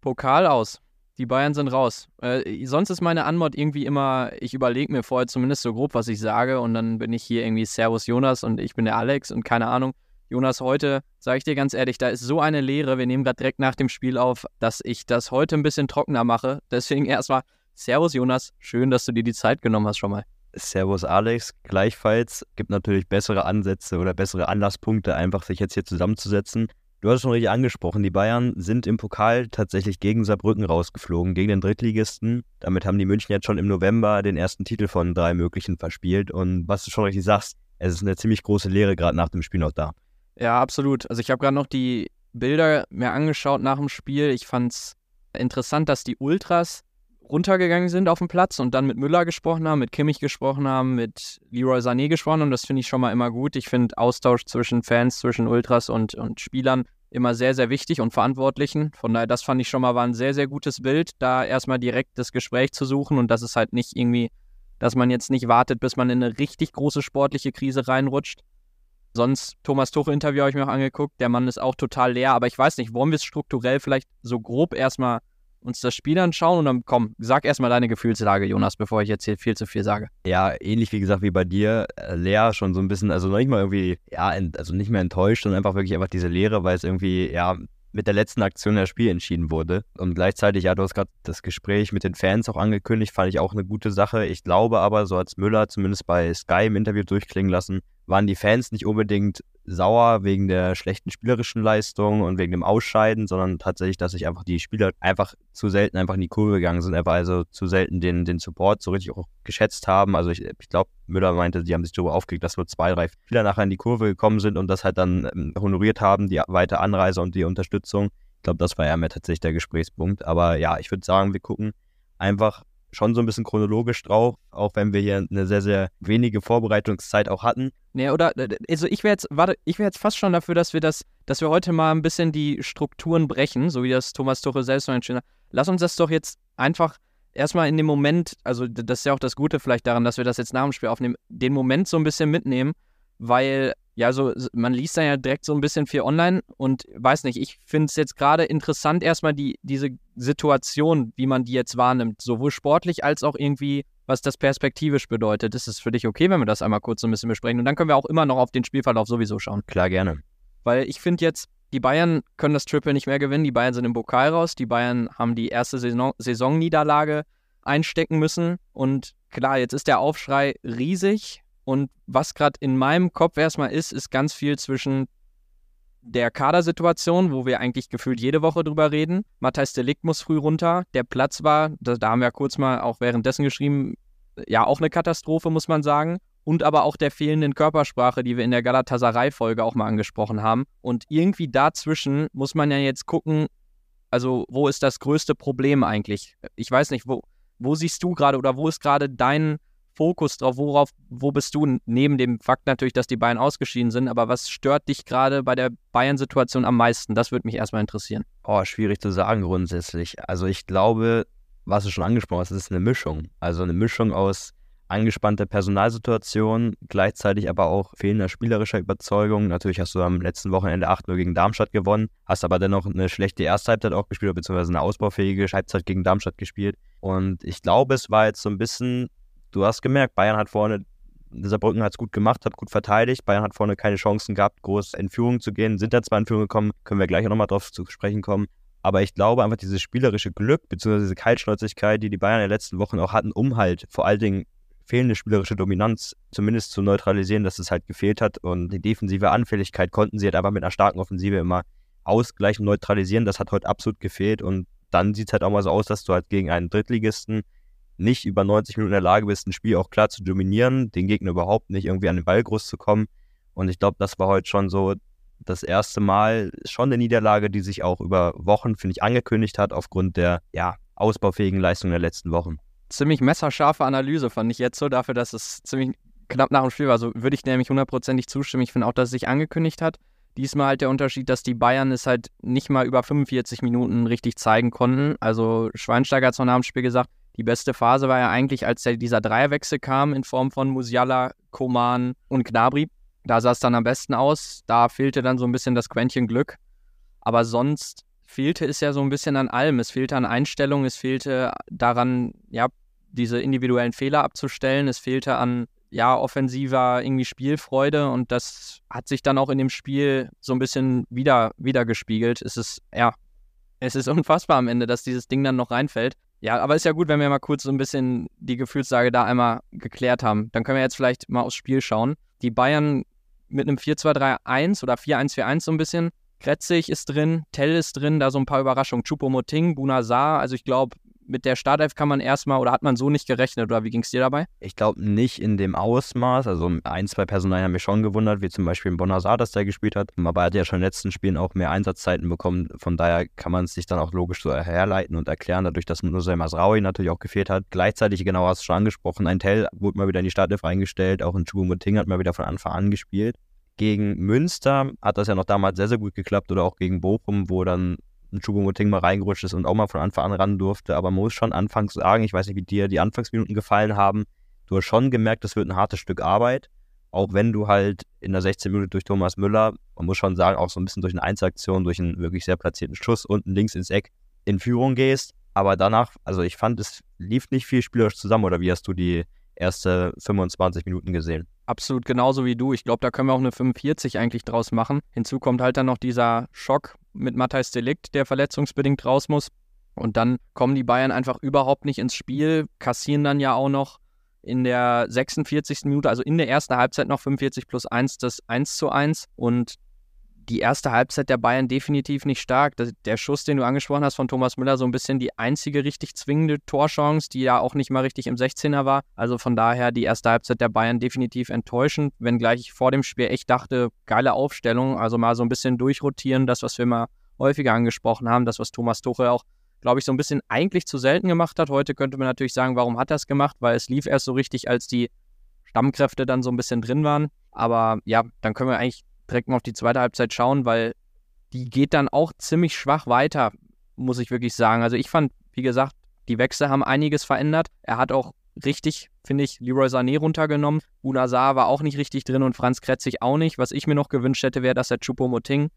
Pokal aus. Die Bayern sind raus. Äh, sonst ist meine Anmod irgendwie immer, ich überlege mir vorher zumindest so grob, was ich sage und dann bin ich hier irgendwie Servus Jonas und ich bin der Alex und keine Ahnung. Jonas, heute, sage ich dir ganz ehrlich, da ist so eine Leere, wir nehmen gerade direkt nach dem Spiel auf, dass ich das heute ein bisschen trockener mache. Deswegen erstmal Servus Jonas, schön, dass du dir die Zeit genommen hast schon mal. Servus Alex, gleichfalls gibt natürlich bessere Ansätze oder bessere Anlasspunkte, einfach sich jetzt hier zusammenzusetzen. Du hast es schon richtig angesprochen, die Bayern sind im Pokal tatsächlich gegen Saarbrücken rausgeflogen, gegen den Drittligisten. Damit haben die München jetzt schon im November den ersten Titel von drei möglichen verspielt. Und was du schon richtig sagst, es ist eine ziemlich große Lehre gerade nach dem Spiel noch da. Ja, absolut. Also ich habe gerade noch die Bilder mir angeschaut nach dem Spiel. Ich fand es interessant, dass die Ultras runtergegangen sind auf den Platz und dann mit Müller gesprochen haben, mit Kimmich gesprochen haben, mit Leroy Sané gesprochen haben. das finde ich schon mal immer gut. Ich finde Austausch zwischen Fans, zwischen Ultras und, und Spielern immer sehr, sehr wichtig und Verantwortlichen. Von daher, das fand ich schon mal war ein sehr, sehr gutes Bild, da erstmal direkt das Gespräch zu suchen und das ist halt nicht irgendwie, dass man jetzt nicht wartet, bis man in eine richtig große sportliche Krise reinrutscht. Sonst, Thomas Tuchel-Interview habe ich mir auch angeguckt, der Mann ist auch total leer, aber ich weiß nicht, wollen wir es strukturell vielleicht so grob erstmal uns das Spiel anschauen und dann komm, sag erstmal deine Gefühlslage, Jonas, bevor ich jetzt hier viel zu viel sage. Ja, ähnlich wie gesagt wie bei dir, äh, Lea schon so ein bisschen, also noch nicht mal irgendwie, ja, also nicht mehr enttäuscht, sondern einfach wirklich einfach diese Leere, weil es irgendwie, ja, mit der letzten Aktion das Spiel entschieden wurde. Und gleichzeitig, ja, du hast gerade das Gespräch mit den Fans auch angekündigt, fand ich auch eine gute Sache. Ich glaube aber, so als Müller zumindest bei Sky im Interview durchklingen lassen, waren die Fans nicht unbedingt sauer wegen der schlechten spielerischen Leistung und wegen dem Ausscheiden, sondern tatsächlich, dass sich einfach die Spieler einfach zu selten einfach in die Kurve gegangen sind, einfach also zu selten den, den Support so richtig auch geschätzt haben. Also ich, ich glaube, Müller meinte, die haben sich darüber aufgeregt, dass nur zwei, drei Spieler nachher in die Kurve gekommen sind und das halt dann ähm, honoriert haben, die weite Anreise und die Unterstützung. Ich glaube, das war ja mehr tatsächlich der Gesprächspunkt. Aber ja, ich würde sagen, wir gucken einfach schon so ein bisschen chronologisch drauf, auch wenn wir hier eine sehr, sehr wenige Vorbereitungszeit auch hatten. Nee, oder, also ich wäre jetzt, warte, ich wäre jetzt fast schon dafür, dass wir das, dass wir heute mal ein bisschen die Strukturen brechen, so wie das Thomas Tuchel selbst noch entschieden hat. Lass uns das doch jetzt einfach erstmal in dem Moment, also das ist ja auch das Gute vielleicht daran, dass wir das jetzt nach dem Spiel aufnehmen, den Moment so ein bisschen mitnehmen, weil ja, so man liest dann ja direkt so ein bisschen viel online und weiß nicht, ich finde es jetzt gerade interessant, erstmal die, diese Situation, wie man die jetzt wahrnimmt, sowohl sportlich als auch irgendwie, was das perspektivisch bedeutet. Ist es für dich okay, wenn wir das einmal kurz so ein bisschen besprechen? Und dann können wir auch immer noch auf den Spielverlauf sowieso schauen. Klar, gerne. Weil ich finde jetzt, die Bayern können das Triple nicht mehr gewinnen. Die Bayern sind im Pokal raus. Die Bayern haben die erste Saison Saisonniederlage einstecken müssen. Und klar, jetzt ist der Aufschrei riesig. Und was gerade in meinem Kopf erstmal ist, ist ganz viel zwischen der Kadersituation, wo wir eigentlich gefühlt jede Woche drüber reden. Matthijs Delikt muss früh runter. Der Platz war, da, da haben wir kurz mal auch währenddessen geschrieben, ja, auch eine Katastrophe, muss man sagen. Und aber auch der fehlenden Körpersprache, die wir in der Galatasaray-Folge auch mal angesprochen haben. Und irgendwie dazwischen muss man ja jetzt gucken, also wo ist das größte Problem eigentlich? Ich weiß nicht, wo, wo siehst du gerade oder wo ist gerade dein Fokus drauf? Worauf, wo bist du neben dem Fakt natürlich, dass die Bayern ausgeschieden sind, aber was stört dich gerade bei der Bayern-Situation am meisten? Das würde mich erstmal interessieren. Oh, schwierig zu sagen grundsätzlich. Also ich glaube, was du schon angesprochen hast, ist eine Mischung. Also eine Mischung aus angespannter Personalsituation, gleichzeitig aber auch fehlender spielerischer Überzeugung. Natürlich hast du am letzten Wochenende 8-0 gegen Darmstadt gewonnen, hast aber dennoch eine schlechte erste Halbzeit auch gespielt, beziehungsweise eine ausbaufähige Halbzeit gegen Darmstadt gespielt. Und ich glaube, es war jetzt so ein bisschen du hast gemerkt, Bayern hat vorne, Saarbrücken hat es gut gemacht, hat gut verteidigt. Bayern hat vorne keine Chancen gehabt, groß in Führung zu gehen. Sind da zwar in Führung gekommen, können wir gleich auch nochmal drauf zu sprechen kommen. Aber ich glaube einfach dieses spielerische Glück, beziehungsweise diese Kaltschnäuzigkeit, die die Bayern in den letzten Wochen auch hatten, um halt vor allen Dingen fehlende spielerische Dominanz zumindest zu neutralisieren, dass es halt gefehlt hat. Und die defensive Anfälligkeit konnten sie halt einfach mit einer starken Offensive immer ausgleichen, neutralisieren. Das hat heute absolut gefehlt. Und dann sieht es halt auch mal so aus, dass du halt gegen einen Drittligisten nicht über 90 Minuten in der Lage bist, ein Spiel auch klar zu dominieren, den Gegner überhaupt nicht irgendwie an den Ball groß zu kommen. Und ich glaube, das war heute schon so das erste Mal schon eine Niederlage, die sich auch über Wochen, finde ich, angekündigt hat, aufgrund der ja, ausbaufähigen Leistung der letzten Wochen. Ziemlich messerscharfe Analyse fand ich jetzt so, dafür, dass es ziemlich knapp nach dem Spiel war. So würde ich nämlich hundertprozentig zustimmen. Ich finde auch, dass es sich angekündigt hat. Diesmal halt der Unterschied, dass die Bayern es halt nicht mal über 45 Minuten richtig zeigen konnten. Also Schweinsteiger hat es nach dem Spiel gesagt, die beste Phase war ja eigentlich, als dieser Dreierwechsel kam in Form von Musiala, Koman und Gnabry. Da sah es dann am besten aus. Da fehlte dann so ein bisschen das Quäntchen Glück. Aber sonst fehlte es ja so ein bisschen an allem. Es fehlte an Einstellung, es fehlte daran, ja, diese individuellen Fehler abzustellen, es fehlte an ja, offensiver irgendwie Spielfreude und das hat sich dann auch in dem Spiel so ein bisschen wieder, wieder gespiegelt. Es ist, ja, es ist unfassbar am Ende, dass dieses Ding dann noch reinfällt. Ja, aber ist ja gut, wenn wir mal kurz so ein bisschen die Gefühlslage da einmal geklärt haben. Dann können wir jetzt vielleicht mal aufs Spiel schauen. Die Bayern mit einem 4-2-3-1 oder 4-1-4-1 so ein bisschen. Kretzig ist drin, Tell ist drin, da so ein paar Überraschungen. Chupomoting, Bunazar, also ich glaube, mit der Startelf kann man erstmal oder hat man so nicht gerechnet oder wie ging es dir dabei? Ich glaube nicht in dem Ausmaß. Also ein, zwei Personalien haben mich schon gewundert, wie zum Beispiel Bonazar, dass der gespielt hat. Aber er hat ja schon in den letzten Spielen auch mehr Einsatzzeiten bekommen. Von daher kann man es sich dann auch logisch so herleiten und erklären, dadurch, dass Nusay Masraoui natürlich auch gefehlt hat. Gleichzeitig, genau hast du schon angesprochen, ein Tell wurde mal wieder in die Startelf eingestellt. Auch ein Choupo-Moting hat mal wieder von Anfang an gespielt. Gegen Münster hat das ja noch damals sehr, sehr gut geklappt oder auch gegen Bochum, wo dann ein Choupo-Moting mal reingerutscht ist und auch mal von Anfang an ran durfte. Aber man muss schon anfangs sagen, ich weiß nicht, wie dir die Anfangsminuten gefallen haben, du hast schon gemerkt, das wird ein hartes Stück Arbeit. Auch wenn du halt in der 16 Minute durch Thomas Müller, man muss schon sagen, auch so ein bisschen durch eine Einzelaktion, durch einen wirklich sehr platzierten Schuss unten links ins Eck in Führung gehst. Aber danach, also ich fand, es lief nicht viel spielerisch zusammen. Oder wie hast du die erste 25 Minuten gesehen? Absolut genauso wie du. Ich glaube, da können wir auch eine 45 eigentlich draus machen. Hinzu kommt halt dann noch dieser Schock mit Matthijs Delikt, der verletzungsbedingt raus muss. Und dann kommen die Bayern einfach überhaupt nicht ins Spiel, kassieren dann ja auch noch in der 46. Minute, also in der ersten Halbzeit noch 45 plus 1 das 1 zu 1. Und die erste Halbzeit der Bayern definitiv nicht stark. Der Schuss, den du angesprochen hast von Thomas Müller, so ein bisschen die einzige richtig zwingende Torchance, die ja auch nicht mal richtig im 16er war. Also von daher die erste Halbzeit der Bayern definitiv enttäuschend, wenngleich ich vor dem Spiel echt dachte, geile Aufstellung, also mal so ein bisschen durchrotieren, das, was wir mal häufiger angesprochen haben, das, was Thomas Tuchel auch glaube ich, so ein bisschen eigentlich zu selten gemacht hat. Heute könnte man natürlich sagen, warum hat er es gemacht? Weil es lief erst so richtig, als die Stammkräfte dann so ein bisschen drin waren. Aber ja, dann können wir eigentlich direkt mal auf die zweite Halbzeit schauen, weil die geht dann auch ziemlich schwach weiter, muss ich wirklich sagen. Also ich fand, wie gesagt, die Wechsel haben einiges verändert. Er hat auch richtig, finde ich, Leroy Sané runtergenommen. Unazar war auch nicht richtig drin und Franz Kretzig auch nicht. Was ich mir noch gewünscht hätte, wäre, dass er Choupo-Moting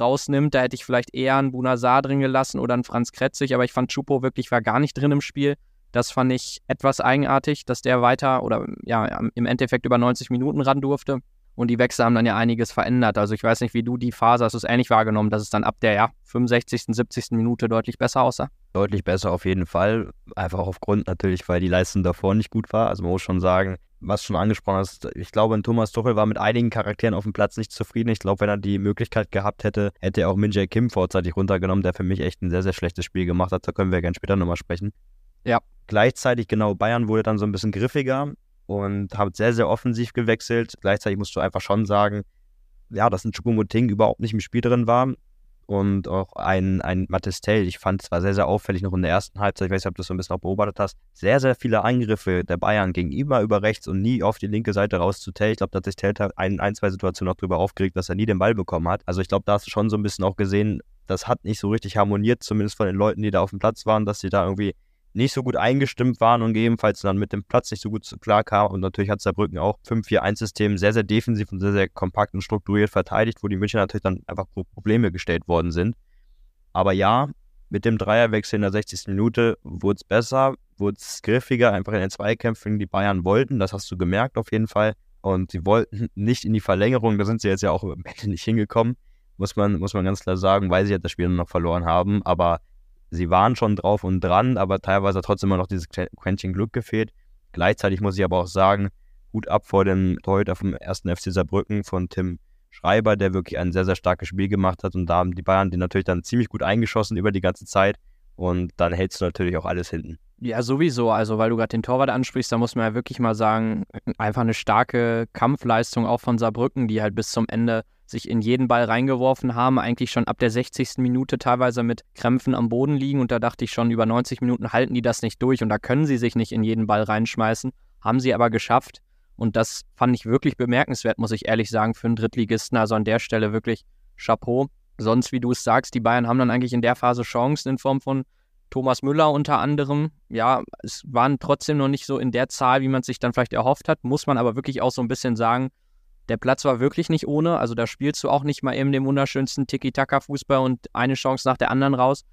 rausnimmt. Da hätte ich vielleicht eher einen Bunazar drin gelassen oder einen Franz Kretzig, aber ich fand Choupo wirklich war gar nicht drin im Spiel. Das fand ich etwas eigenartig, dass der weiter oder ja im Endeffekt über 90 Minuten ran durfte. Und die Wechsel haben dann ja einiges verändert. Also ich weiß nicht, wie du die Phase hast du es ähnlich wahrgenommen, dass es dann ab der ja, 65., 70. Minute deutlich besser aussah? Deutlich besser auf jeden Fall. Einfach aufgrund natürlich, weil die Leistung davor nicht gut war. Also man muss schon sagen, was schon angesprochen hast, ich glaube, Thomas Tuchel war mit einigen Charakteren auf dem Platz nicht zufrieden. Ich glaube, wenn er die Möglichkeit gehabt hätte, hätte er auch Min Jae Kim vorzeitig runtergenommen, der für mich echt ein sehr, sehr schlechtes Spiel gemacht hat. Da können wir gerne später nochmal sprechen. Ja. Gleichzeitig, genau, Bayern wurde dann so ein bisschen griffiger und hat sehr, sehr offensiv gewechselt. Gleichzeitig musst du einfach schon sagen, ja, dass ein Chupomoting überhaupt nicht im Spiel drin war. Und auch ein, ein Mattistell, ich fand es war sehr, sehr auffällig noch in der ersten Halbzeit, ich weiß nicht, ob du das so ein bisschen auch beobachtet hast, sehr, sehr viele Angriffe der Bayern gingen immer über rechts und nie auf die linke Seite raus zu Tell. Ich glaube, da hat sich Tell ein, ein, zwei Situationen noch drüber aufgeregt, dass er nie den Ball bekommen hat. Also ich glaube, da hast du schon so ein bisschen auch gesehen, das hat nicht so richtig harmoniert, zumindest von den Leuten, die da auf dem Platz waren, dass sie da irgendwie nicht so gut eingestimmt waren und gegebenenfalls dann mit dem Platz nicht so gut klar kamen. Und natürlich hat Saarbrücken auch 5-4-1-System sehr, sehr defensiv und sehr, sehr kompakt und strukturiert verteidigt, wo die München natürlich dann einfach Probleme gestellt worden sind. Aber ja, mit dem Dreierwechsel in der 60. Minute wurde es besser, wurde es griffiger, einfach in den Zweikämpfen, die Bayern wollten. Das hast du gemerkt auf jeden Fall. Und sie wollten nicht in die Verlängerung, da sind sie jetzt ja auch am Ende nicht hingekommen, muss man, muss man ganz klar sagen, weil sie ja das Spiel noch verloren haben. Aber sie waren schon drauf und dran, aber teilweise hat trotzdem immer noch dieses Quäntchen Glück gefehlt. Gleichzeitig muss ich aber auch sagen, Hut ab vor dem Torhüter vom ersten FC Saarbrücken von Tim Schreiber, der wirklich ein sehr, sehr starkes Spiel gemacht hat. Und da haben die Bayern den natürlich dann ziemlich gut eingeschossen über die ganze Zeit. Und dann hältst du natürlich auch alles hinten. Ja, sowieso. Also, weil du gerade den Torwart ansprichst, da muss man ja wirklich mal sagen, einfach eine starke Kampfleistung auch von Saarbrücken, die halt bis zum Ende sich in jeden Ball reingeworfen haben, eigentlich schon ab der 60. Minute teilweise mit Krämpfen am Boden liegen. Und da dachte ich schon, über 90 Minuten halten die das nicht durch und da können sie sich nicht in jeden Ball reinschmeißen. Haben sie aber geschafft. Und das fand ich wirklich bemerkenswert, muss ich ehrlich sagen, für einen Drittligisten. Also an der Stelle wirklich Chapeau. Sonst, wie du es sagst, die Bayern haben dann eigentlich in der Phase Chancen in Form von Thomas Müller unter anderem. Ja, es waren trotzdem noch nicht so in der Zahl, wie man sich dann vielleicht erhofft hat. Muss man aber wirklich auch so ein bisschen sagen, der Platz war wirklich nicht ohne. Also da spielst du auch nicht mal eben den wunderschönsten Tiki-Taka-Fußball und eine Chance nach der anderen raus.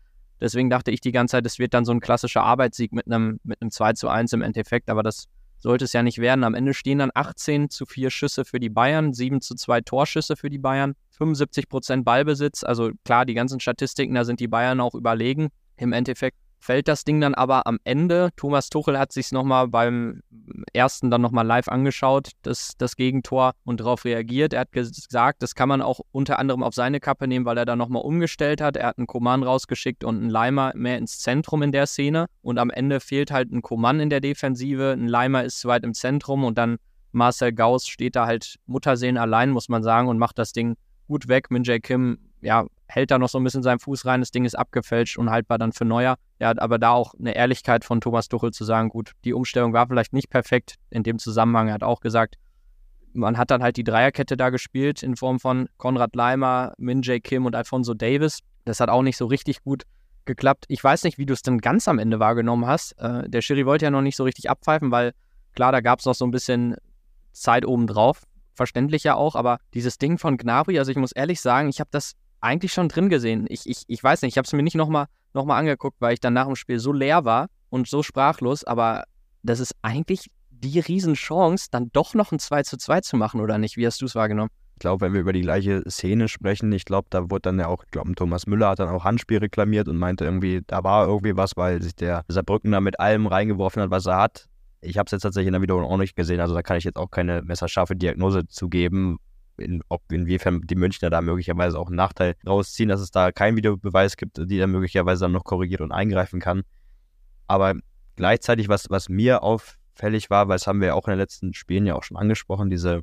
Deswegen dachte ich die ganze Zeit, es wird dann so ein klassischer Arbeitssieg mit einem, mit einem 2 zu 1 im Endeffekt, aber das sollte es ja nicht werden. Am Ende stehen dann 18 zu 4 Schüsse für die Bayern, 7 zu 2 Torschüsse für die Bayern, 75 Prozent Ballbesitz. Also klar, die ganzen Statistiken, da sind die Bayern auch überlegen im Endeffekt fällt das Ding dann aber am Ende. Thomas Tuchel hat sich nochmal beim ersten dann nochmal live angeschaut, das, das Gegentor und darauf reagiert. Er hat gesagt, das kann man auch unter anderem auf seine Kappe nehmen, weil er da nochmal umgestellt hat. Er hat einen Koman rausgeschickt und einen Leimer mehr ins Zentrum in der Szene. Und am Ende fehlt halt ein Koman in der Defensive. Ein Leimer ist zu weit im Zentrum und dann Marcel Gauss steht da halt Muttersehen allein, muss man sagen, und macht das Ding gut weg. Min Jae Kim, ja, hält da noch so ein bisschen seinen Fuß rein, das Ding ist abgefälscht, und haltbar dann für Neuer. Ja, aber da auch eine Ehrlichkeit von Thomas Tuchel zu sagen, gut, die Umstellung war vielleicht nicht perfekt. In dem Zusammenhang er hat auch gesagt, man hat dann halt die Dreierkette da gespielt in Form von Konrad Leimer, Min Jae Kim und Alfonso Davis. Das hat auch nicht so richtig gut geklappt. Ich weiß nicht, wie du es denn ganz am Ende wahrgenommen hast. Äh, der Schiri wollte ja noch nicht so richtig abpfeifen, weil klar, da gab es noch so ein bisschen Zeit obendrauf. Verständlich ja auch, aber dieses Ding von Gnabry, also ich muss ehrlich sagen, ich habe das eigentlich schon drin gesehen. Ich, ich, ich weiß nicht, ich habe es mir nicht nochmal noch mal angeguckt, weil ich dann nach dem Spiel so leer war und so sprachlos, aber das ist eigentlich die Riesenchance, dann doch noch ein 2 zu 2 zu machen, oder nicht? Wie hast du es wahrgenommen? Ich glaube, wenn wir über die gleiche Szene sprechen, ich glaube, da wurde dann ja auch, ich glaube, Thomas Müller hat dann auch Handspiel reklamiert und meinte irgendwie, da war irgendwie was, weil sich der Saarbrücken da mit allem reingeworfen hat, was er hat. Ich habe es jetzt tatsächlich in der Wiederholung auch nicht gesehen, also da kann ich jetzt auch keine messerscharfe Diagnose zu geben, in, ob inwiefern die Münchner da möglicherweise auch einen Nachteil rausziehen, dass es da keinen Videobeweis gibt, die er möglicherweise dann noch korrigiert und eingreifen kann. Aber gleichzeitig, was, was mir auffällig war, weil das haben wir ja auch in den letzten Spielen ja auch schon angesprochen, diese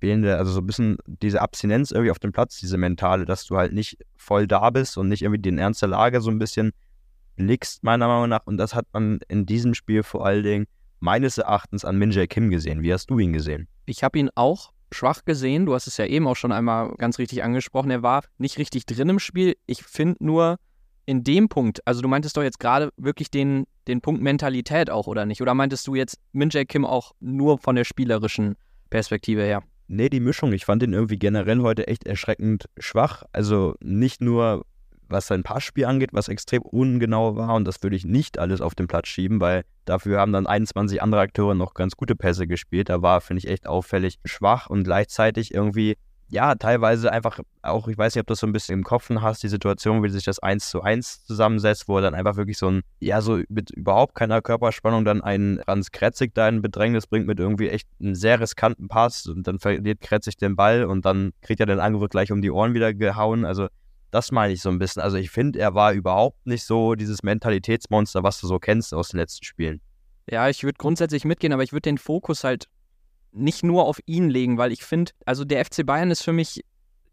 fehlende, also so ein bisschen diese Abstinenz irgendwie auf dem Platz, diese mentale, dass du halt nicht voll da bist und nicht irgendwie den Ernst der Lage so ein bisschen blickst, meiner Meinung nach. Und das hat man in diesem Spiel vor allen Dingen meines Erachtens an Min Jae Kim gesehen. Wie hast du ihn gesehen? Ich habe ihn auch schwach gesehen. Du hast es ja eben auch schon einmal ganz richtig angesprochen. Er war nicht richtig drin im Spiel. Ich finde nur in dem Punkt, also du meintest doch jetzt gerade wirklich den, den Punkt Mentalität auch, oder nicht? Oder meintest du jetzt Min Jae Kim auch nur von der spielerischen Perspektive her? Nee, die Mischung. Ich fand ihn irgendwie generell heute echt erschreckend schwach. Also nicht nur was sein Passspiel angeht, was extrem ungenau war. Und das würde ich nicht alles auf den Platz schieben, weil dafür haben dann 21 andere Akteure noch ganz gute Pässe gespielt. Da war, finde ich, echt auffällig schwach und gleichzeitig irgendwie, ja, teilweise einfach auch, ich weiß nicht, ob du das so ein bisschen im Kopf hast, die Situation, wie sich das 1 zu 1 zusammensetzt, wo er dann einfach wirklich so ein, ja, so mit überhaupt keiner Körperspannung dann einen Franz Kretzig da in Bedrängnis bringt mit irgendwie echt einem sehr riskanten Pass und dann verliert Kretzig den Ball und dann kriegt er den Angriff gleich um die Ohren wieder gehauen. Also das meine ich so ein bisschen. Also ich finde, er war überhaupt nicht so dieses Mentalitätsmonster, was du so kennst aus den letzten Spielen. Ja, ich würde grundsätzlich mitgehen, aber ich würde den Fokus halt nicht nur auf ihn legen, weil ich finde, also der FC Bayern ist für mich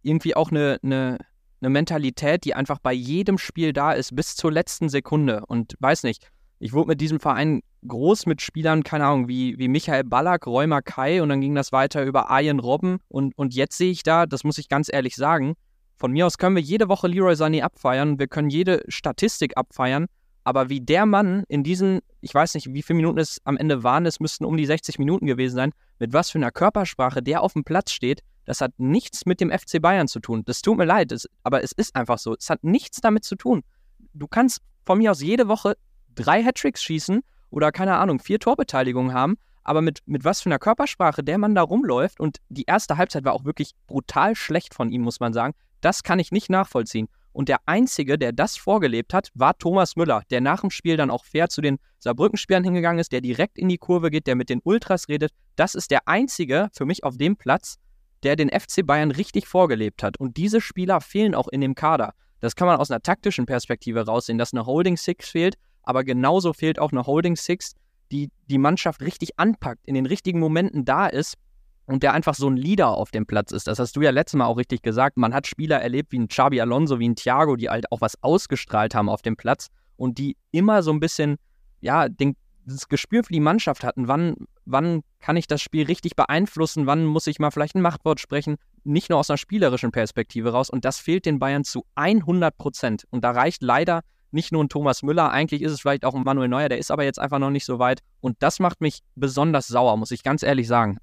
irgendwie auch eine, eine, eine Mentalität, die einfach bei jedem Spiel da ist, bis zur letzten Sekunde. Und weiß nicht, ich wurde mit diesem Verein groß mit Spielern, keine Ahnung, wie, wie Michael Ballack, Räumer Kai und dann ging das weiter über Arjen Robben. Und, und jetzt sehe ich da, das muss ich ganz ehrlich sagen, von mir aus können wir jede Woche Leroy Sané abfeiern, wir können jede Statistik abfeiern, aber wie der Mann in diesen, ich weiß nicht, wie viele Minuten es am Ende waren, es müssten um die 60 Minuten gewesen sein, mit was für einer Körpersprache der auf dem Platz steht, das hat nichts mit dem FC Bayern zu tun. Das tut mir leid, das, aber es ist einfach so. Es hat nichts damit zu tun. Du kannst von mir aus jede Woche drei Hattricks schießen oder keine Ahnung, vier Torbeteiligungen haben, aber mit, mit was für einer Körpersprache der Mann da rumläuft und die erste Halbzeit war auch wirklich brutal schlecht von ihm, muss man sagen. Das kann ich nicht nachvollziehen. Und der Einzige, der das vorgelebt hat, war Thomas Müller, der nach dem Spiel dann auch fair zu den Saarbrücken-Spielern hingegangen ist, der direkt in die Kurve geht, der mit den Ultras redet. Das ist der Einzige für mich auf dem Platz, der den FC Bayern richtig vorgelebt hat. Und diese Spieler fehlen auch in dem Kader. Das kann man aus einer taktischen Perspektive raussehen, dass eine Holding Six fehlt, aber genauso fehlt auch eine Holding Six, die die Mannschaft richtig anpackt, in den richtigen Momenten da ist und der einfach so ein Leader auf dem Platz ist. Das hast du ja letztes Mal auch richtig gesagt. Man hat Spieler erlebt wie ein Xabi Alonso, wie ein Thiago, die halt auch was ausgestrahlt haben auf dem Platz und die immer so ein bisschen, ja, den, das Gespür für die Mannschaft hatten. Wann, wann kann ich das Spiel richtig beeinflussen? Wann muss ich mal vielleicht ein Machtwort sprechen? Nicht nur aus einer spielerischen Perspektive raus. Und das fehlt den Bayern zu 100 Prozent. Und da reicht leider nicht nur ein Thomas Müller, eigentlich ist es vielleicht auch ein Manuel Neuer, der ist aber jetzt einfach noch nicht so weit. Und das macht mich besonders sauer, muss ich ganz ehrlich sagen.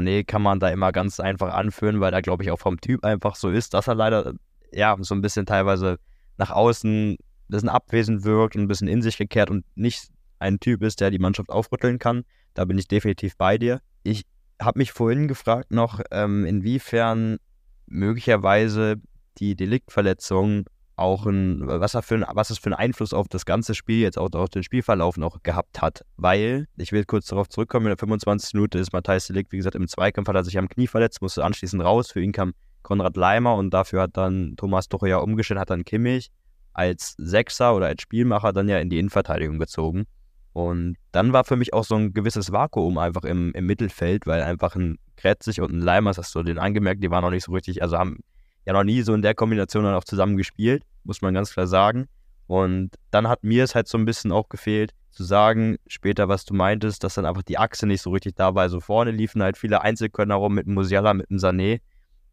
Nee, kann man da immer ganz einfach anführen, weil er, glaube ich, auch vom Typ einfach so ist, dass er leider, ja, so ein bisschen teilweise nach außen ein bisschen abwesend wirkt und ein bisschen in sich gekehrt und nicht ein Typ ist, der die Mannschaft aufrütteln kann. Da bin ich definitiv bei dir. Ich habe mich vorhin gefragt noch, ähm, inwiefern möglicherweise die Deliktverletzung auch ein, was, er für ein, was es für einen Einfluss auf das ganze Spiel, jetzt auch auf den Spielverlauf noch gehabt hat. Weil, ich will kurz darauf zurückkommen, in der 25. Minute ist Matthijs Delikt, wie gesagt, im Zweikampf hat er sich am Knie verletzt, musste anschließend raus. Für ihn kam Konrad Leimer und dafür hat dann Thomas Tuchel ja umgestellt, hat dann Kimmich als Sechser oder als Spielmacher dann ja in die Innenverteidigung gezogen. Und dann war für mich auch so ein gewisses Vakuum einfach im, im Mittelfeld, weil einfach ein Kretzig und ein Leimers, hast du den angemerkt, die waren noch nicht so richtig, also haben ja noch nie so in der Kombination dann auch zusammen gespielt, muss man ganz klar sagen. Und dann hat mir es halt so ein bisschen auch gefehlt, zu sagen, später, was du meintest, dass dann einfach die Achse nicht so richtig da war. Also vorne liefen halt viele Einzelkönner rum mit dem Musiala, mit dem Sané.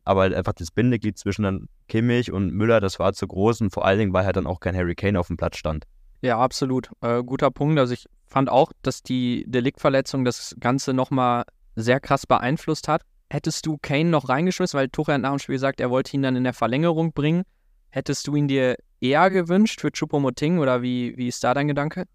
Aber halt einfach das Bindeglied zwischen dann Kimmich und Müller, das war zu groß und vor allen Dingen, weil halt dann auch kein Harry Kane auf dem Platz stand. Ja, absolut. Äh, guter Punkt. Also ich fand auch, dass die Deliktverletzung das Ganze nochmal sehr krass beeinflusst hat. Hättest du Kane noch reingeschmissen, weil Tuchel nach dem Spiel gesagt, er wollte ihn dann in der Verlängerung bringen. Hättest du ihn dir eher gewünscht für Chupomoting oder wie, wie ist da dein Gedanke?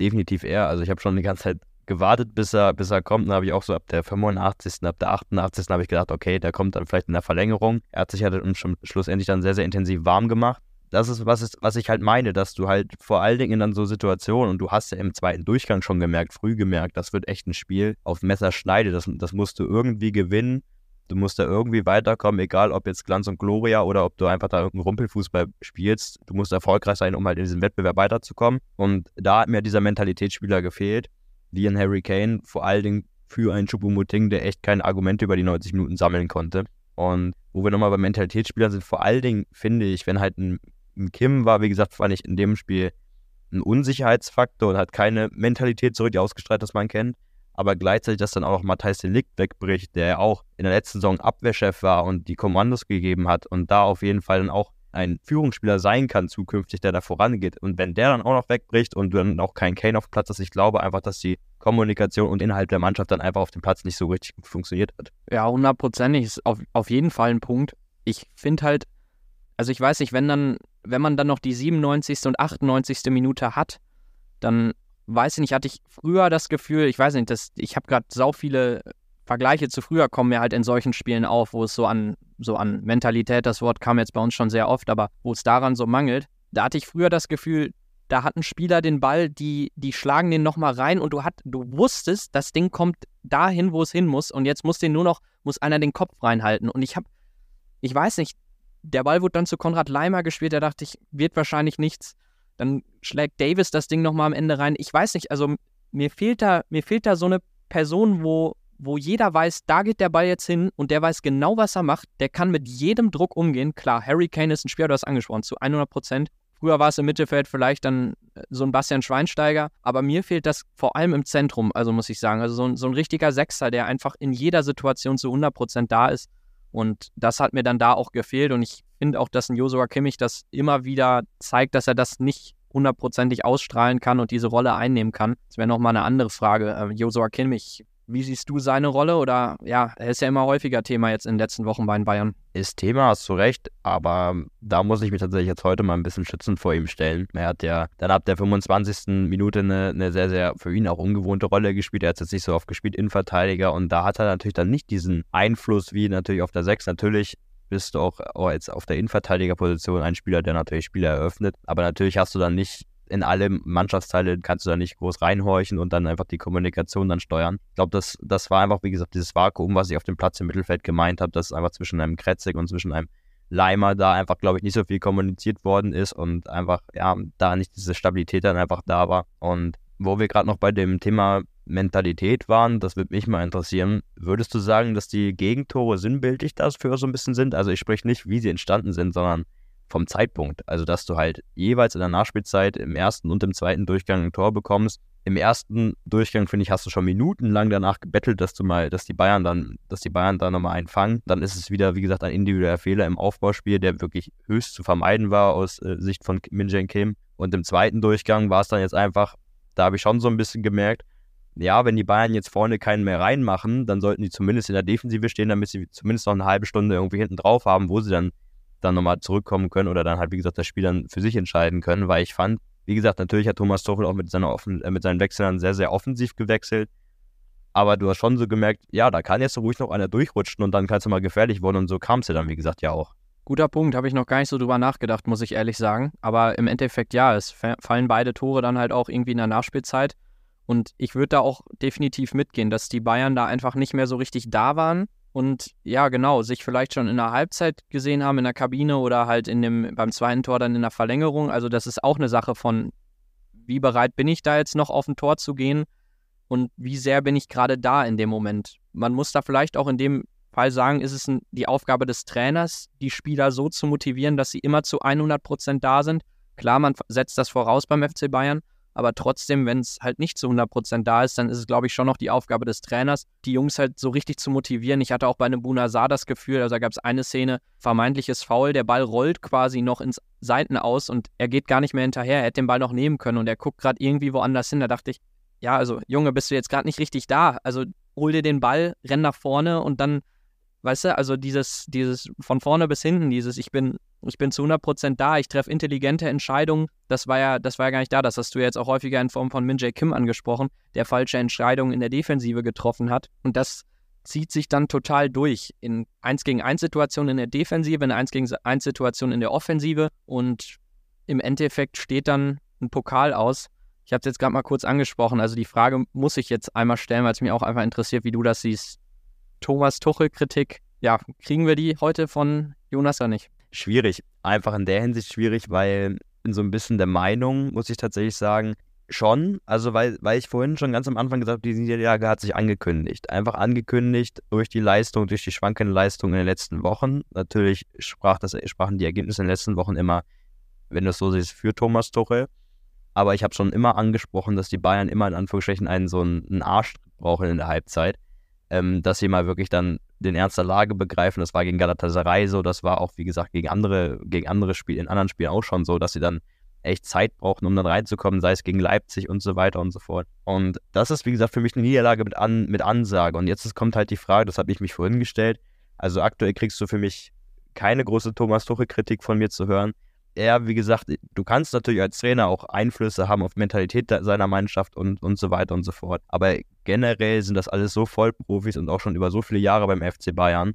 Definitiv eher. Also ich habe schon die ganze Zeit gewartet, bis er, bis er kommt. Dann habe ich auch so ab der 85., ab der 88. habe ich gedacht, okay, der kommt dann vielleicht in der Verlängerung. Er hat sich ja dann schlussendlich dann sehr, sehr intensiv warm gemacht das ist was, ist, was ich halt meine, dass du halt vor allen Dingen in dann so Situationen, und du hast ja im zweiten Durchgang schon gemerkt, früh gemerkt, das wird echt ein Spiel auf Messerschneide, das, das musst du irgendwie gewinnen. Du musst da irgendwie weiterkommen, egal ob jetzt Glanz und Gloria oder ob du einfach da irgendeinen Rumpelfußball spielst. Du musst erfolgreich sein, um halt in diesem Wettbewerb weiterzukommen. Und da hat mir dieser Mentalitätsspieler gefehlt, wie ein Harry Kane, vor allen Dingen für einen Choupo-Moting, der echt keine Argumente über die 90 Minuten sammeln konnte. Und wo wir nochmal bei Mentalitätsspielern sind, vor allen Dingen finde ich, wenn halt ein Kim war, wie gesagt, fand ich in dem Spiel ein Unsicherheitsfaktor und hat keine Mentalität zurück, die ausgestrahlt, dass man kennt. Aber gleichzeitig, dass dann auch noch Matthijs Delikt wegbricht, der auch in der letzten Saison Abwehrchef war und die Kommandos gegeben hat und da auf jeden Fall dann auch ein Führungsspieler sein kann zukünftig, der da vorangeht. Und wenn der dann auch noch wegbricht und du dann auch keinen Kane auf dem Platz hast, ich glaube einfach, dass die Kommunikation und innerhalb der Mannschaft dann einfach auf dem Platz nicht so richtig gut funktioniert hat. Ja, hundertprozentig ist auf, auf jeden Fall ein Punkt. Ich finde halt, also ich weiß nicht, wenn dann wenn man dann noch die 97. und 98. Minute hat, dann weiß ich nicht, hatte ich früher das Gefühl, ich weiß nicht, dass ich habe gerade sau viele Vergleiche zu früher kommen mir halt in solchen Spielen auf, wo es so an so an Mentalität, das Wort kam jetzt bei uns schon sehr oft, aber wo es daran so mangelt, da hatte ich früher das Gefühl, da hat ein Spieler den Ball, die, die schlagen den nochmal rein und du hat, du wusstest, das Ding kommt dahin, wo es hin muss und jetzt muss den nur noch, muss einer den Kopf reinhalten und ich habe, ich weiß nicht, der Ball wurde dann zu Konrad Leimer gespielt, da dachte ich, wird wahrscheinlich nichts. Dann schlägt Davis das Ding nochmal am Ende rein. Ich weiß nicht, also mir fehlt da, mir fehlt da so eine Person, wo, wo jeder weiß, da geht der Ball jetzt hin und der weiß genau, was er macht. Der kann mit jedem Druck umgehen. Klar, Harry Kane ist ein Spieler, du hast angesprochen, zu 100 Prozent. Früher war es im Mittelfeld vielleicht dann äh, so ein Bastian Schweinsteiger, aber mir fehlt das vor allem im Zentrum, also muss ich sagen. Also so ein, so ein richtiger Sechser, der einfach in jeder Situation zu 100 Prozent da ist. Und das hat mir dann da auch gefehlt. Und ich finde auch, dass ein Josua Kimmich das immer wieder zeigt, dass er das nicht hundertprozentig ausstrahlen kann und diese Rolle einnehmen kann. Das wäre nochmal eine andere Frage. Äh, Josua Kimmich wie siehst du seine Rolle? Oder ja, er ist ja immer häufiger Thema jetzt in den letzten Wochen bei den Bayern. Ist Thema, hast du recht, aber da muss ich mich tatsächlich jetzt heute mal ein bisschen schützend vor ihm stellen. Er hat ja dann ab der 25. Minute eine, eine sehr, sehr für ihn auch ungewohnte Rolle gespielt. Er hat jetzt nicht so oft gespielt, Innenverteidiger, und da hat er natürlich dann nicht diesen Einfluss wie natürlich auf der 6. Natürlich bist du auch, auch jetzt auf der Innenverteidigerposition ein Spieler, der natürlich Spieler eröffnet, aber natürlich hast du dann nicht in alle Mannschaftsteile kannst du da nicht groß reinhorchen und dann einfach die Kommunikation dann steuern. Ich glaube, das, das war einfach, wie gesagt, dieses Vakuum, was ich auf dem Platz im Mittelfeld gemeint habe, dass einfach zwischen einem Kretzig und zwischen einem Leimer da einfach, glaube ich, nicht so viel kommuniziert worden ist und einfach, ja, da nicht diese Stabilität dann einfach da war. Und wo wir gerade noch bei dem Thema Mentalität waren, das würde mich mal interessieren. Würdest du sagen, dass die Gegentore sinnbildlich dafür so ein bisschen sind? Also ich spreche nicht, wie sie entstanden sind, sondern vom Zeitpunkt. Also, dass du halt jeweils in der Nachspielzeit im ersten und im zweiten Durchgang ein Tor bekommst. Im ersten Durchgang, finde ich, hast du schon minutenlang danach gebettelt, dass du mal, dass die Bayern dann, dass die Bayern da nochmal einen fangen. Dann ist es wieder, wie gesagt, ein individueller Fehler im Aufbauspiel, der wirklich höchst zu vermeiden war aus äh, Sicht von Min Jae Kim. Und im zweiten Durchgang war es dann jetzt einfach, da habe ich schon so ein bisschen gemerkt, ja, wenn die Bayern jetzt vorne keinen mehr reinmachen, dann sollten die zumindest in der Defensive stehen, damit sie zumindest noch eine halbe Stunde irgendwie hinten drauf haben, wo sie dann, dann nochmal zurückkommen können oder dann halt, wie gesagt, das Spiel dann für sich entscheiden können, weil ich fand, wie gesagt, natürlich hat Thomas Tuchel auch mit, seiner Offen äh, mit seinen Wechseln sehr, sehr offensiv gewechselt. Aber du hast schon so gemerkt, ja, da kann jetzt so ruhig noch einer durchrutschen und dann kann es mal gefährlich werden und so kam es ja dann, wie gesagt, ja auch. Guter Punkt, habe ich noch gar nicht so drüber nachgedacht, muss ich ehrlich sagen. Aber im Endeffekt ja, es fallen beide Tore dann halt auch irgendwie in der Nachspielzeit. Und ich würde da auch definitiv mitgehen, dass die Bayern da einfach nicht mehr so richtig da waren und ja, genau, sich vielleicht schon in der Halbzeit gesehen haben in der Kabine oder halt in dem, beim zweiten Tor dann in der Verlängerung. Also das ist auch eine Sache von, wie bereit bin ich da jetzt noch auf ein Tor zu gehen und wie sehr bin ich gerade da in dem Moment. Man muss da vielleicht auch in dem Fall sagen, ist es die Aufgabe des Trainers, die Spieler so zu motivieren, dass sie immer zu 100 Prozent da sind. Klar, man setzt das voraus beim FC Bayern, aber trotzdem, wenn es halt nicht zu 100 Prozent da ist, dann ist es, glaube ich, schon noch die Aufgabe des Trainers, die Jungs halt so richtig zu motivieren. Ich hatte auch bei einem Bunazar das Gefühl, also da gab es eine Szene, vermeintliches Foul, der Ball rollt quasi noch ins Seiten aus und er geht gar nicht mehr hinterher. Er hätte den Ball noch nehmen können und er guckt gerade irgendwie woanders hin. Da dachte ich, ja, also Junge, bist du jetzt gerade nicht richtig da? Also hol dir den Ball, renn nach vorne und dann Weißt du, also dieses, dieses von vorne bis hinten, dieses ich bin, ich bin zu 100% da, ich treffe intelligente Entscheidungen, das war ja, das war ja gar nicht da. Das hast du jetzt auch häufiger in Form von Min Jae Kim angesprochen, der falsche Entscheidungen in der Defensive getroffen hat. Und das zieht sich dann total durch in 1 gegen 1 Situationen in der Defensive, in 1 gegen 1 Situationen in der Offensive und im Endeffekt steht dann ein Pokal aus. Ich habe es jetzt gerade mal kurz angesprochen. Also die Frage muss ich jetzt einmal stellen, weil es mich auch einfach interessiert, wie du das siehst. Thomas Tuchel-Kritik, ja, kriegen wir die heute von Jonas oder nicht? Schwierig. Einfach in der Hinsicht schwierig, weil in so ein bisschen der Meinung, muss ich tatsächlich sagen, schon. Also, weil, weil ich vorhin schon ganz am Anfang gesagt habe, die Niederlage hat sich angekündigt. Einfach angekündigt durch die Leistung, durch die schwankende Leistung in den letzten Wochen. Natürlich sprach das, sprachen die Ergebnisse in den letzten Wochen immer, wenn du es so siehst, für Thomas Tuchel. Aber ich habe schon immer angesprochen, dass die Bayern immer in Anführungsstrichen einen so einen Arsch brauchen in der Halbzeit ähm, dass sie mal wirklich dann den Ernst der Lage begreifen. Das war gegen Galatasaray so, das war auch, wie gesagt, gegen andere, gegen andere Spiele, in anderen Spielen auch schon so, dass sie dann echt Zeit brauchten, um dann reinzukommen, sei es gegen Leipzig und so weiter und so fort. Und das ist, wie gesagt, für mich eine Niederlage mit, An mit Ansage. Und jetzt kommt halt die Frage, das habe ich mich vorhin gestellt. Also aktuell kriegst du für mich keine große Thomas Tuchel-Kritik von mir zu hören er, wie gesagt, du kannst natürlich als Trainer auch Einflüsse haben auf Mentalität seiner Mannschaft und, und so weiter und so fort. Aber generell sind das alles so Vollprofis und auch schon über so viele Jahre beim FC Bayern,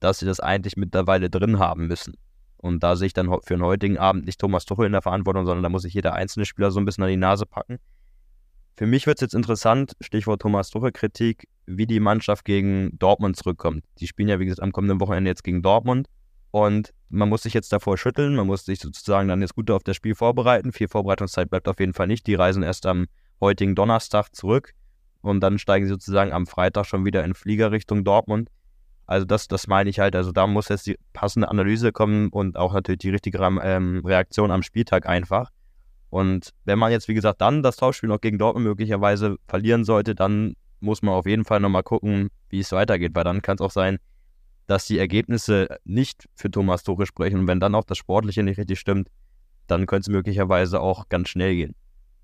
dass sie das eigentlich mittlerweile drin haben müssen. Und da sehe ich dann für den heutigen Abend nicht Thomas Tuchel in der Verantwortung, sondern da muss sich jeder einzelne Spieler so ein bisschen an die Nase packen. Für mich wird es jetzt interessant, Stichwort Thomas Tuchel-Kritik, wie die Mannschaft gegen Dortmund zurückkommt. Die spielen ja, wie gesagt, am kommenden Wochenende jetzt gegen Dortmund. Und man muss sich jetzt davor schütteln, man muss sich sozusagen dann jetzt gut auf das Spiel vorbereiten. Viel Vorbereitungszeit bleibt auf jeden Fall nicht. Die reisen erst am heutigen Donnerstag zurück und dann steigen sie sozusagen am Freitag schon wieder in Flieger Richtung Dortmund. Also das, das meine ich halt. Also da muss jetzt die passende Analyse kommen und auch natürlich die richtige ähm, Reaktion am Spieltag einfach. Und wenn man jetzt, wie gesagt, dann das Tauschspiel noch gegen Dortmund möglicherweise verlieren sollte, dann muss man auf jeden Fall nochmal gucken, wie es weitergeht, weil dann kann es auch sein, dass die Ergebnisse nicht für Thomas Tuchel sprechen. Und wenn dann auch das Sportliche nicht richtig stimmt, dann könnte es möglicherweise auch ganz schnell gehen.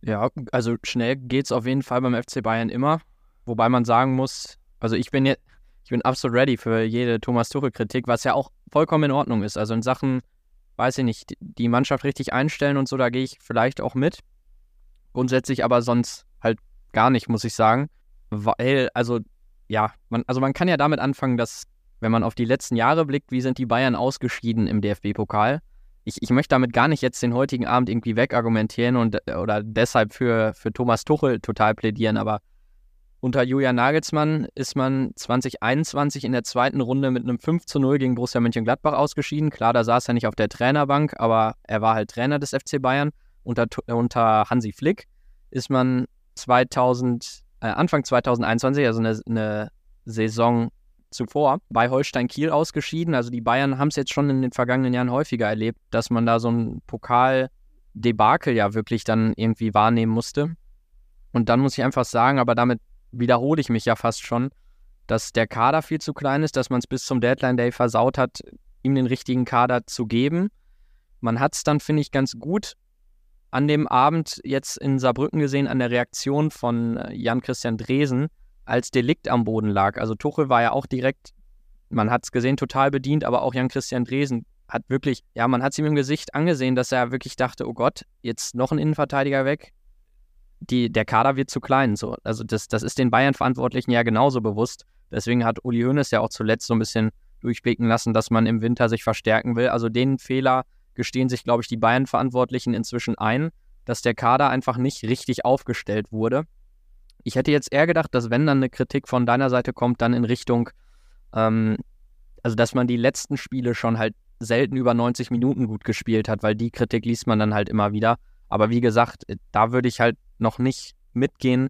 Ja, also schnell geht es auf jeden Fall beim FC Bayern immer. Wobei man sagen muss, also ich bin jetzt, ich bin absolut ready für jede Thomas Tuchel-Kritik, was ja auch vollkommen in Ordnung ist. Also in Sachen, weiß ich nicht, die Mannschaft richtig einstellen und so, da gehe ich vielleicht auch mit. Grundsätzlich aber sonst halt gar nicht, muss ich sagen. Weil, also, ja, man, also man kann ja damit anfangen, dass wenn man auf die letzten Jahre blickt, wie sind die Bayern ausgeschieden im DFB-Pokal? Ich, ich möchte damit gar nicht jetzt den heutigen Abend irgendwie wegargumentieren und oder deshalb für, für Thomas Tuchel total plädieren, aber unter Julian Nagelsmann ist man 2021 in der zweiten Runde mit einem 5 zu 0 gegen Borussia Mönchengladbach ausgeschieden. Klar, da saß er nicht auf der Trainerbank, aber er war halt Trainer des FC Bayern. Unter, unter Hansi Flick ist man 2000, äh, Anfang 2021, also eine, eine Saison zuvor bei Holstein Kiel ausgeschieden. Also die Bayern haben es jetzt schon in den vergangenen Jahren häufiger erlebt, dass man da so ein Pokal-Debakel ja wirklich dann irgendwie wahrnehmen musste. Und dann muss ich einfach sagen, aber damit wiederhole ich mich ja fast schon, dass der Kader viel zu klein ist, dass man es bis zum Deadline Day versaut hat, ihm den richtigen Kader zu geben. Man hat es dann, finde ich, ganz gut an dem Abend jetzt in Saarbrücken gesehen, an der Reaktion von äh, Jan-Christian Dresen, als Delikt am Boden lag. Also Tuchel war ja auch direkt, man hat es gesehen, total bedient, aber auch Jan-Christian Dresen hat wirklich, ja, man hat es ihm im Gesicht angesehen, dass er wirklich dachte, oh Gott, jetzt noch ein Innenverteidiger weg. Die, der Kader wird zu klein. So. Also das, das ist den Bayern-Verantwortlichen ja genauso bewusst. Deswegen hat Uli Hoeneß ja auch zuletzt so ein bisschen durchblicken lassen, dass man im Winter sich verstärken will. Also den Fehler gestehen sich, glaube ich, die Bayern-Verantwortlichen inzwischen ein, dass der Kader einfach nicht richtig aufgestellt wurde. Ich hätte jetzt eher gedacht, dass wenn dann eine Kritik von deiner Seite kommt, dann in Richtung, ähm, also dass man die letzten Spiele schon halt selten über 90 Minuten gut gespielt hat, weil die Kritik liest man dann halt immer wieder. Aber wie gesagt, da würde ich halt noch nicht mitgehen,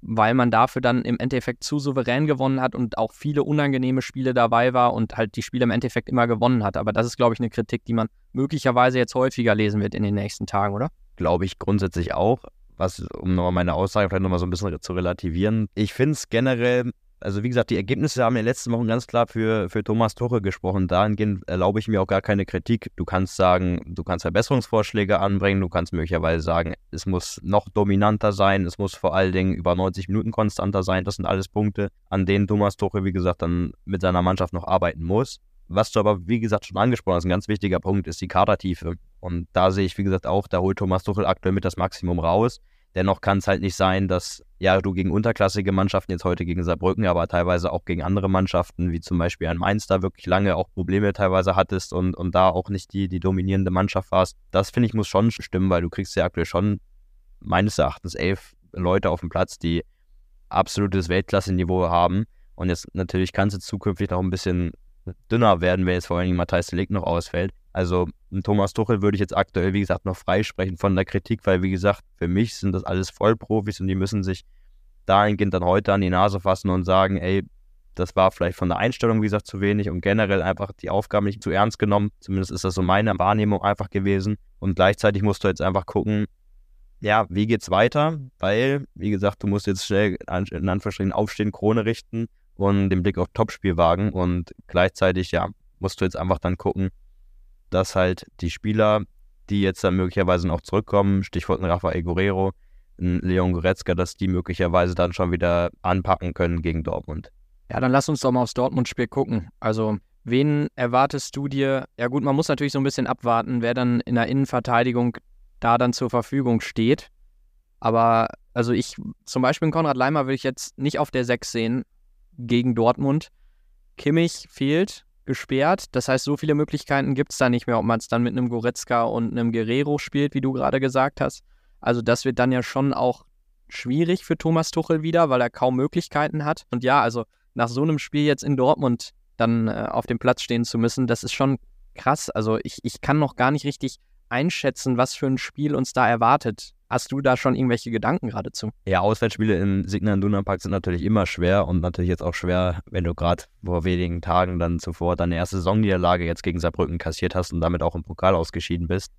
weil man dafür dann im Endeffekt zu souverän gewonnen hat und auch viele unangenehme Spiele dabei war und halt die Spiele im Endeffekt immer gewonnen hat. Aber das ist, glaube ich, eine Kritik, die man möglicherweise jetzt häufiger lesen wird in den nächsten Tagen, oder? Glaube ich grundsätzlich auch. Was, um nochmal meine Aussage vielleicht nochmal so ein bisschen zu relativieren. Ich finde es generell also wie gesagt, die Ergebnisse haben in den letzten Wochen ganz klar für, für Thomas Tuchel gesprochen. Dahingehend erlaube ich mir auch gar keine Kritik. Du kannst sagen, du kannst Verbesserungsvorschläge anbringen, du kannst möglicherweise sagen, es muss noch dominanter sein, es muss vor allen Dingen über 90 Minuten konstanter sein. Das sind alles Punkte, an denen Thomas Tuchel, wie gesagt, dann mit seiner Mannschaft noch arbeiten muss. Was du aber, wie gesagt, schon angesprochen hast, ein ganz wichtiger Punkt ist die Kadertiefe. Und da sehe ich, wie gesagt, auch, da holt Thomas Tuchel aktuell mit das Maximum raus. Dennoch kann es halt nicht sein, dass ja du gegen unterklassige Mannschaften, jetzt heute gegen Saarbrücken, aber teilweise auch gegen andere Mannschaften, wie zum Beispiel ein Mainz, da wirklich lange auch Probleme teilweise hattest und, und da auch nicht die, die dominierende Mannschaft warst. Das finde ich muss schon stimmen, weil du kriegst ja aktuell schon meines Erachtens elf Leute auf dem Platz, die absolutes Weltklasse-Niveau haben. Und jetzt natürlich kannst du zukünftig noch ein bisschen dünner werden, wenn jetzt vor allen Dingen Matthijs de Ligt noch ausfällt. Also Thomas Tuchel würde ich jetzt aktuell, wie gesagt, noch freisprechen von der Kritik, weil, wie gesagt, für mich sind das alles Vollprofis und die müssen sich dahingehend dann heute an die Nase fassen und sagen, ey, das war vielleicht von der Einstellung, wie gesagt, zu wenig und generell einfach die Aufgabe nicht zu ernst genommen. Zumindest ist das so meine Wahrnehmung einfach gewesen. Und gleichzeitig musst du jetzt einfach gucken, ja, wie geht's weiter? Weil, wie gesagt, du musst jetzt schnell in Anführungsstrichen aufstehen, Krone richten und den Blick auf Topspiel wagen und gleichzeitig, ja, musst du jetzt einfach dann gucken, dass halt die Spieler, die jetzt dann möglicherweise noch zurückkommen, Stichwort Rafael Guerrero, Leon Goretzka, dass die möglicherweise dann schon wieder anpacken können gegen Dortmund. Ja, dann lass uns doch mal aufs Dortmund-Spiel gucken. Also, wen erwartest du dir? Ja, gut, man muss natürlich so ein bisschen abwarten, wer dann in der Innenverteidigung da dann zur Verfügung steht. Aber, also ich, zum Beispiel Konrad Leimer will ich jetzt nicht auf der 6 sehen gegen Dortmund. Kimmich fehlt, gesperrt. Das heißt, so viele Möglichkeiten gibt es da nicht mehr, ob man es dann mit einem Goretzka und einem Guerrero spielt, wie du gerade gesagt hast. Also das wird dann ja schon auch schwierig für Thomas Tuchel wieder, weil er kaum Möglichkeiten hat. Und ja, also nach so einem Spiel jetzt in Dortmund dann äh, auf dem Platz stehen zu müssen, das ist schon krass. Also ich, ich kann noch gar nicht richtig einschätzen, was für ein Spiel uns da erwartet. Hast du da schon irgendwelche Gedanken geradezu? Ja, Auswärtsspiele im Signal Iduna Park sind natürlich immer schwer und natürlich jetzt auch schwer, wenn du gerade vor wenigen Tagen dann zuvor deine erste Saisonniederlage jetzt gegen Saarbrücken kassiert hast und damit auch im Pokal ausgeschieden bist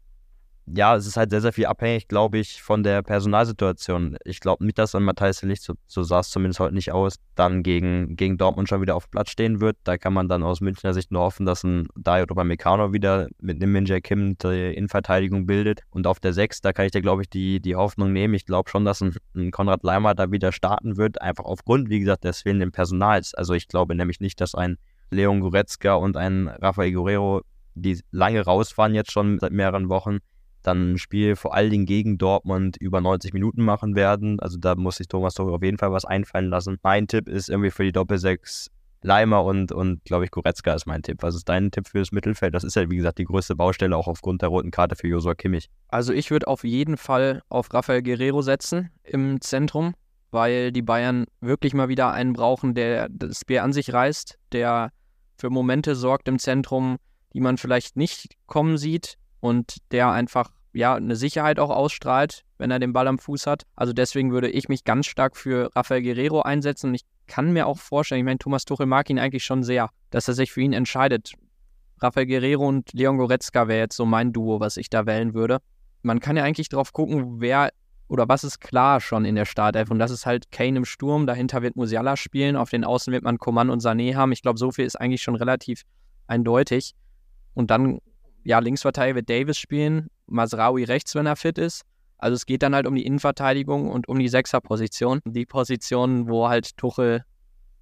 ja, es ist halt sehr, sehr viel abhängig, glaube ich, von der Personalsituation. Ich glaube nicht, dass dann Matthijs Licht, so, so sah es zumindest heute nicht aus, dann gegen, gegen Dortmund schon wieder auf Platz stehen wird. Da kann man dann aus Münchner Sicht nur hoffen, dass ein Dario Meccano wieder mit einem Minjay Kim die Innenverteidigung bildet. Und auf der 6, da kann ich dir, glaube ich, die, die Hoffnung nehmen. Ich glaube schon, dass ein, ein Konrad Leimer da wieder starten wird, einfach aufgrund, wie gesagt, des fehlenden Personals. Also ich glaube nämlich nicht, dass ein Leon Goretzka und ein Rafael Guerrero, die lange raus waren jetzt schon seit mehreren Wochen, dann ein Spiel vor allen Dingen gegen Dortmund über 90 Minuten machen werden. Also da muss sich Thomas doch auf jeden Fall was einfallen lassen. Mein Tipp ist irgendwie für die Doppelsechs Leimer und, und glaube ich, Goretzka ist mein Tipp. Was ist dein Tipp fürs Mittelfeld? Das ist ja, wie gesagt, die größte Baustelle auch aufgrund der roten Karte für Josua Kimmich. Also ich würde auf jeden Fall auf Rafael Guerrero setzen im Zentrum, weil die Bayern wirklich mal wieder einen brauchen, der das Bier an sich reißt, der für Momente sorgt im Zentrum, die man vielleicht nicht kommen sieht und der einfach ja eine Sicherheit auch ausstrahlt, wenn er den Ball am Fuß hat. Also deswegen würde ich mich ganz stark für Rafael Guerrero einsetzen und ich kann mir auch vorstellen, ich meine, Thomas Tuchel mag ihn eigentlich schon sehr, dass er sich für ihn entscheidet. Rafael Guerrero und Leon Goretzka wäre jetzt so mein Duo, was ich da wählen würde. Man kann ja eigentlich drauf gucken, wer oder was ist klar schon in der Startelf und das ist halt Kane im Sturm, dahinter wird Musiala spielen, auf den Außen wird man Coman und Sané haben. Ich glaube, so viel ist eigentlich schon relativ eindeutig. Und dann ja, Linksverteidiger wird Davis spielen, Masraoui rechts, wenn er fit ist. Also es geht dann halt um die Innenverteidigung und um die Sechserposition. Die Position, wo halt Tuchel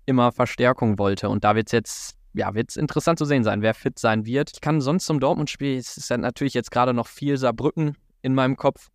immer Verstärkung wollte. Und da wird es jetzt, ja, wird es interessant zu sehen sein, wer fit sein wird. Ich kann sonst zum Dortmund-Spiel, es ist ja natürlich jetzt gerade noch viel Saarbrücken in meinem Kopf.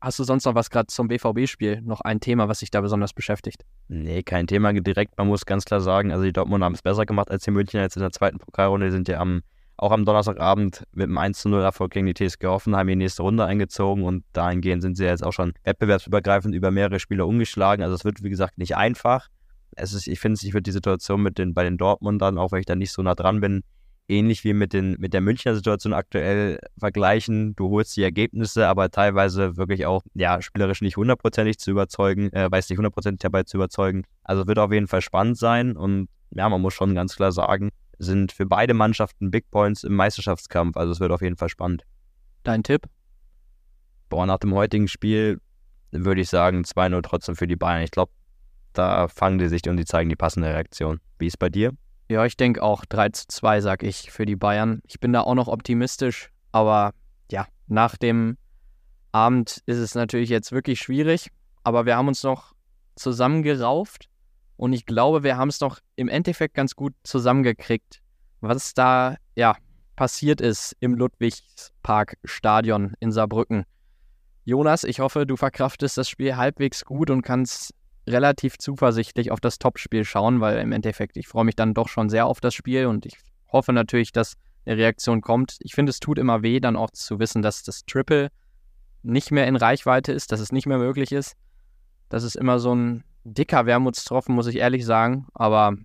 Hast du sonst noch was gerade zum BVB-Spiel? Noch ein Thema, was sich da besonders beschäftigt? Nee, kein Thema direkt. Man muss ganz klar sagen, also die Dortmund haben es besser gemacht als die Münchner jetzt in der zweiten Pokalrunde. Die sind ja am, auch am Donnerstagabend mit einem 1-0-Erfolg gegen die TSG Hoffenheim die nächste Runde eingezogen und dahingehend sind sie jetzt auch schon wettbewerbsübergreifend über mehrere Spieler umgeschlagen. Also es wird, wie gesagt, nicht einfach. Es ist, ich finde, ich würde die Situation mit den, bei den Dortmundern, auch wenn ich da nicht so nah dran bin, ähnlich wie mit, den, mit der Münchner Situation aktuell vergleichen. Du holst die Ergebnisse, aber teilweise wirklich auch ja, spielerisch nicht hundertprozentig zu überzeugen, äh, weiß nicht hundertprozentig dabei zu überzeugen. Also wird auf jeden Fall spannend sein und ja, man muss schon ganz klar sagen, sind für beide Mannschaften Big Points im Meisterschaftskampf. Also es wird auf jeden Fall spannend. Dein Tipp? Boah, nach dem heutigen Spiel würde ich sagen 2-0 trotzdem für die Bayern. Ich glaube, da fangen die sich und die zeigen die passende Reaktion. Wie ist bei dir? Ja, ich denke auch 3 zu 2, sag ich, für die Bayern. Ich bin da auch noch optimistisch, aber ja, nach dem Abend ist es natürlich jetzt wirklich schwierig, aber wir haben uns noch zusammengerauft und ich glaube, wir haben es noch im Endeffekt ganz gut zusammengekriegt, was da ja passiert ist im Ludwigspark-Stadion in Saarbrücken. Jonas, ich hoffe, du verkraftest das Spiel halbwegs gut und kannst relativ zuversichtlich auf das Topspiel schauen, weil im Endeffekt, ich freue mich dann doch schon sehr auf das Spiel und ich hoffe natürlich, dass eine Reaktion kommt. Ich finde, es tut immer weh, dann auch zu wissen, dass das Triple nicht mehr in Reichweite ist, dass es nicht mehr möglich ist. Das ist immer so ein dicker Wermutstropfen, muss ich ehrlich sagen. Aber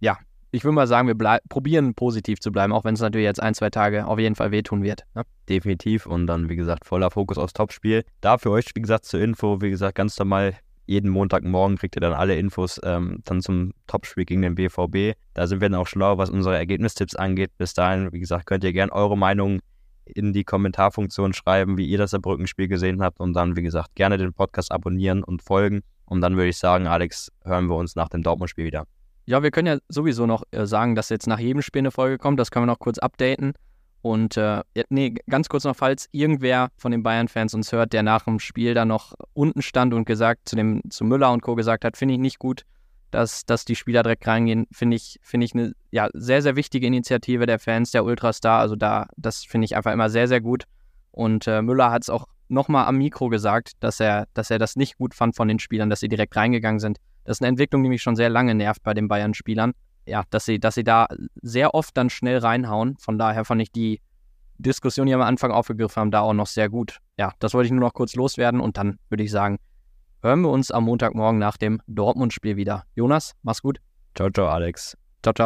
ja, ich würde mal sagen, wir probieren positiv zu bleiben, auch wenn es natürlich jetzt ein, zwei Tage auf jeden Fall wehtun wird. Ne? Definitiv und dann, wie gesagt, voller Fokus aufs Topspiel. Da für euch, wie gesagt, zur Info, wie gesagt, ganz normal jeden Montagmorgen kriegt ihr dann alle Infos ähm, dann zum Topspiel gegen den BVB. Da sind wir dann auch schlau, was unsere Ergebnistipps angeht. Bis dahin, wie gesagt, könnt ihr gerne eure Meinung in die Kommentarfunktion schreiben, wie ihr das Saarbrücken-Spiel gesehen habt und dann, wie gesagt, gerne den Podcast abonnieren und folgen. Und dann würde ich sagen, Alex, hören wir uns nach dem Dortmund-Spiel wieder. Ja, wir können ja sowieso noch äh, sagen, dass jetzt nach jedem Spiel eine Folge kommt. Das können wir noch kurz updaten. Und äh, nee, ganz kurz noch, falls irgendwer von den Bayern-Fans uns hört, der nach dem Spiel dann noch unten stand und gesagt, zu dem, zu Müller und Co. gesagt hat, finde ich nicht gut, dass, dass die Spieler direkt reingehen, finde ich, finde ich eine ja, sehr, sehr wichtige Initiative der Fans, der Ultrastar. Also da, das finde ich einfach immer sehr, sehr gut. Und äh, Müller hat es auch nochmal am Mikro gesagt, dass er, dass er das nicht gut fand von den Spielern, dass sie direkt reingegangen sind. Das ist eine Entwicklung, die mich schon sehr lange nervt bei den Bayern-Spielern ja, dass sie, dass sie da sehr oft dann schnell reinhauen. Von daher fand ich die Diskussion, die wir am Anfang aufgegriffen haben, da auch noch sehr gut. Ja, das wollte ich nur noch kurz loswerden und dann würde ich sagen, hören wir uns am Montagmorgen nach dem Dortmund-Spiel wieder. Jonas, mach's gut. Ciao, ciao, Alex. Ciao, ciao.